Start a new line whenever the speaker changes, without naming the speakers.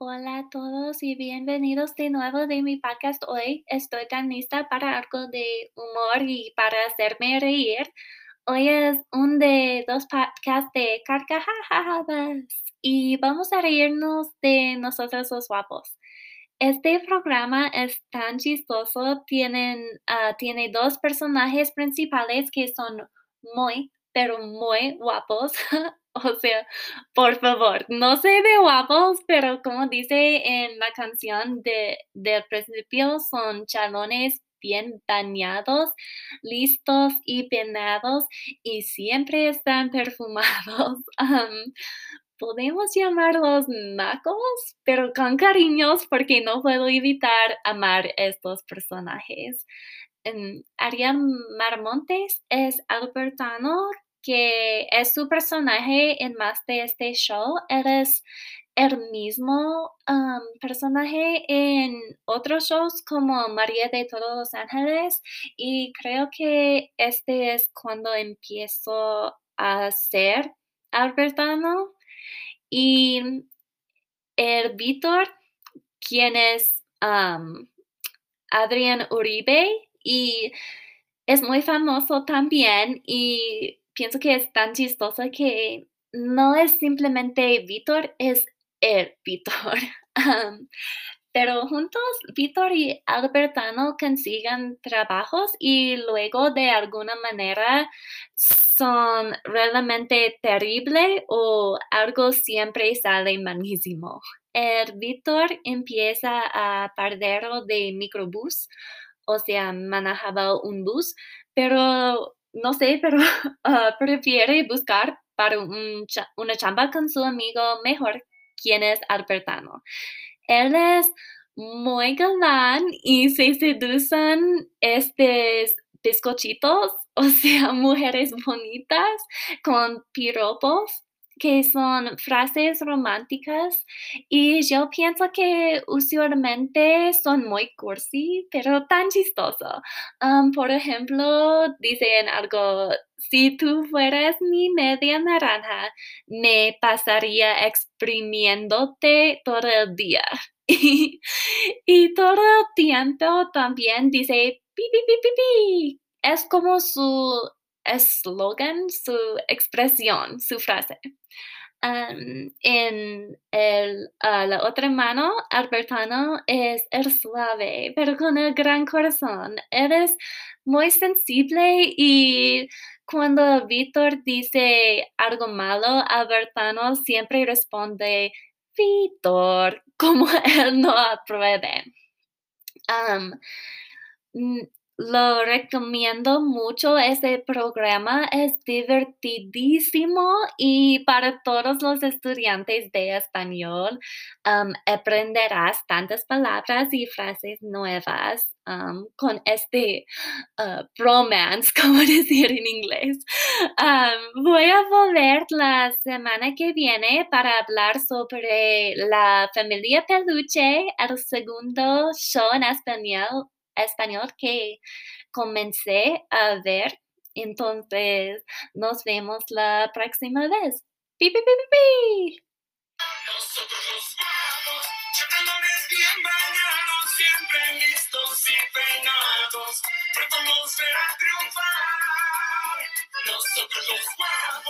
Hola a todos y bienvenidos de nuevo de mi podcast hoy. Estoy tan lista para algo de humor y para hacerme reír. Hoy es un de dos podcasts de carcajadas y vamos a reírnos de nosotros los guapos. Este programa es tan chistoso, tienen, ah, tiene dos personajes principales que son muy, pero muy guapos. O sea, por favor, no sé de guapos, pero como dice en la canción de, del principio, son chalones bien bañados, listos y peinados y siempre están perfumados. podemos llamarlos nacos, pero con cariños porque no puedo evitar amar estos personajes. Um, Ariel Marmontes es albertano que es su personaje en más de este show. Él es el mismo personaje en otros shows como María de todos los ángeles y creo que este es cuando empiezo a ser albertano y el Víctor quien es Adrián Uribe y es muy famoso también y pienso que es tan chistoso que no es simplemente Víctor, es el Víctor. pero juntos, Víctor y Albertano consiguen trabajos y luego de alguna manera son realmente terrible o algo siempre sale malísimo. El Víctor empieza a perder de microbús, o sea, manejaba un bus, pero no sé, pero ah, prefiere buscar para una chamba con su amigo mejor, quien es Albertano. Él es muy galán y se seducen estos bizcochitos, o sea, mujeres bonitas con piropos que son frases románticas y yo pienso que usualmente son muy cursi, pero tan chistoso. por ejemplo, dicen algo, si tú fueras mi media naranja, me pasaría exprimiéndote todo el día. y, todo el tiempo también dice, pi, pi, pi, pi, pi. Es como su eslogan, su expresión, su frase. en el, la otra mano, Albertano es el suave, pero con el gran corazón. Eres muy sensible y cuando Víctor dice algo malo, Albertano siempre responde, Víctor, como él no apruebe. Lo recomiendo mucho, ese programa es divertidísimo y para todos los estudiantes de español aprenderás tantas palabras y frases nuevas con este uh, bromance, como decir en inglés. voy a volver la semana que viene para hablar sobre la familia Peluche, el segundo show en español español que comencé a ver. Entonces, nos vemos la próxima vez. ¡Pi, pi, pi, pi! Nosotros los guapos, chatalones bien bañados, siempre listos y peinados, pronto nos verá triunfar. Nosotros los guapos.